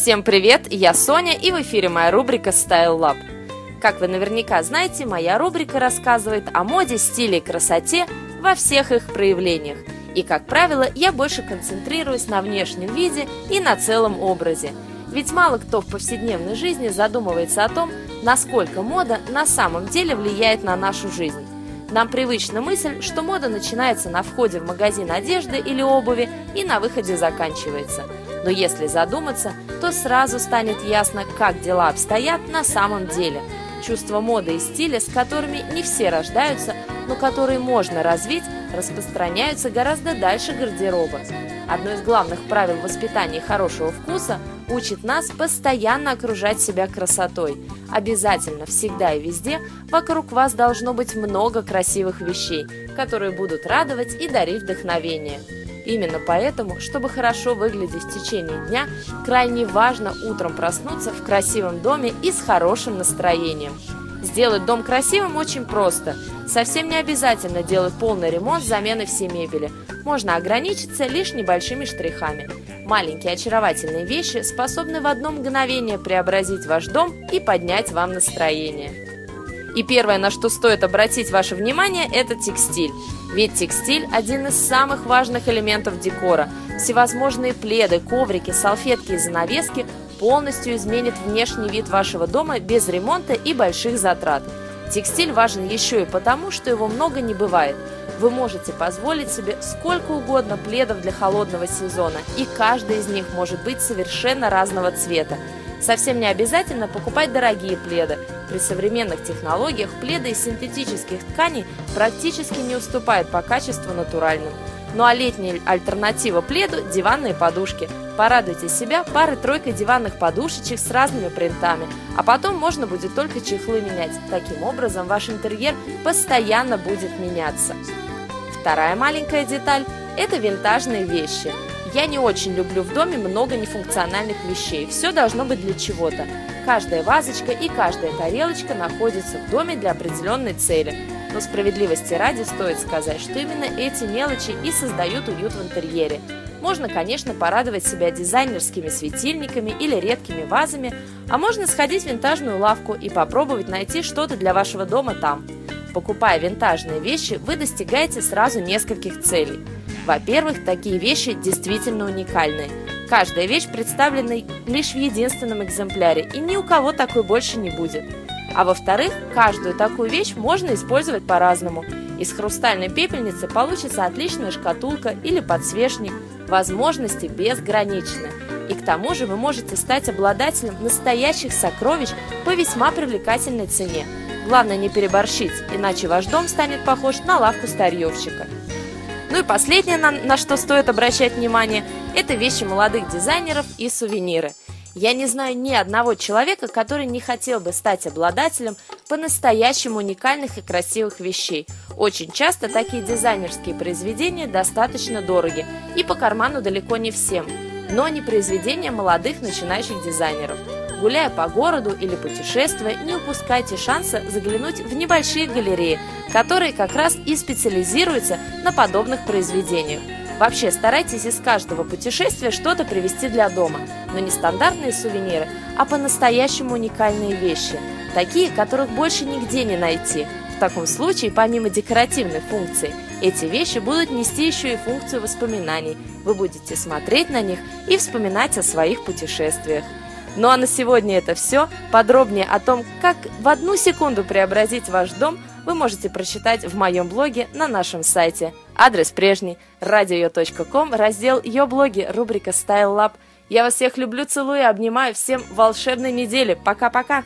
Всем привет, я Соня и в эфире моя рубрика Style Lab. Как вы наверняка знаете, моя рубрика рассказывает о моде, стиле и красоте во всех их проявлениях. И, как правило, я больше концентрируюсь на внешнем виде и на целом образе. Ведь мало кто в повседневной жизни задумывается о том, насколько мода на самом деле влияет на нашу жизнь. Нам привычна мысль, что мода начинается на входе в магазин одежды или обуви и на выходе заканчивается. Но если задуматься, то сразу станет ясно, как дела обстоят на самом деле. Чувство моды и стиля, с которыми не все рождаются, но которые можно развить, распространяются гораздо дальше гардероба. Одно из главных правил воспитания хорошего вкуса учит нас постоянно окружать себя красотой. Обязательно, всегда и везде вокруг вас должно быть много красивых вещей, которые будут радовать и дарить вдохновение. Именно поэтому, чтобы хорошо выглядеть в течение дня, крайне важно утром проснуться в красивом доме и с хорошим настроением. Сделать дом красивым очень просто. Совсем не обязательно делать полный ремонт с заменой всей мебели. Можно ограничиться лишь небольшими штрихами. Маленькие очаровательные вещи способны в одно мгновение преобразить ваш дом и поднять вам настроение. И первое, на что стоит обратить ваше внимание, это текстиль. Ведь текстиль – один из самых важных элементов декора. Всевозможные пледы, коврики, салфетки и занавески полностью изменят внешний вид вашего дома без ремонта и больших затрат. Текстиль важен еще и потому, что его много не бывает. Вы можете позволить себе сколько угодно пледов для холодного сезона, и каждый из них может быть совершенно разного цвета. Совсем не обязательно покупать дорогие пледы. При современных технологиях пледы из синтетических тканей практически не уступают по качеству натуральным. Ну а летняя альтернатива пледу – диванные подушки. Порадуйте себя парой-тройкой диванных подушечек с разными принтами, а потом можно будет только чехлы менять. Таким образом, ваш интерьер постоянно будет меняться. Вторая маленькая деталь – это винтажные вещи – я не очень люблю в доме много нефункциональных вещей. Все должно быть для чего-то. Каждая вазочка и каждая тарелочка находятся в доме для определенной цели. Но справедливости ради стоит сказать, что именно эти мелочи и создают уют в интерьере. Можно, конечно, порадовать себя дизайнерскими светильниками или редкими вазами, а можно сходить в винтажную лавку и попробовать найти что-то для вашего дома там. Покупая винтажные вещи, вы достигаете сразу нескольких целей – во-первых, такие вещи действительно уникальные. Каждая вещь представлена лишь в единственном экземпляре, и ни у кого такой больше не будет. А во-вторых, каждую такую вещь можно использовать по-разному. Из хрустальной пепельницы получится отличная шкатулка или подсвечник. Возможности безграничны. И к тому же вы можете стать обладателем настоящих сокровищ по весьма привлекательной цене. Главное не переборщить, иначе ваш дом станет похож на лавку старьевщика. Ну и последнее, на, на что стоит обращать внимание, это вещи молодых дизайнеров и сувениры. Я не знаю ни одного человека, который не хотел бы стать обладателем по-настоящему уникальных и красивых вещей. Очень часто такие дизайнерские произведения достаточно дороги и по карману далеко не всем, но не произведения молодых начинающих дизайнеров. Гуляя по городу или путешествуя, не упускайте шанса заглянуть в небольшие галереи, которые как раз и специализируются на подобных произведениях. Вообще старайтесь из каждого путешествия что-то привезти для дома, но не стандартные сувениры, а по-настоящему уникальные вещи, такие, которых больше нигде не найти. В таком случае, помимо декоративной функции, эти вещи будут нести еще и функцию воспоминаний. Вы будете смотреть на них и вспоминать о своих путешествиях. Ну а на сегодня это все. Подробнее о том, как в одну секунду преобразить ваш дом, вы можете прочитать в моем блоге на нашем сайте. Адрес прежний – radio.com, раздел «Ее блоги», рубрика «Style Lab». Я вас всех люблю, целую и обнимаю. Всем волшебной недели. Пока-пока!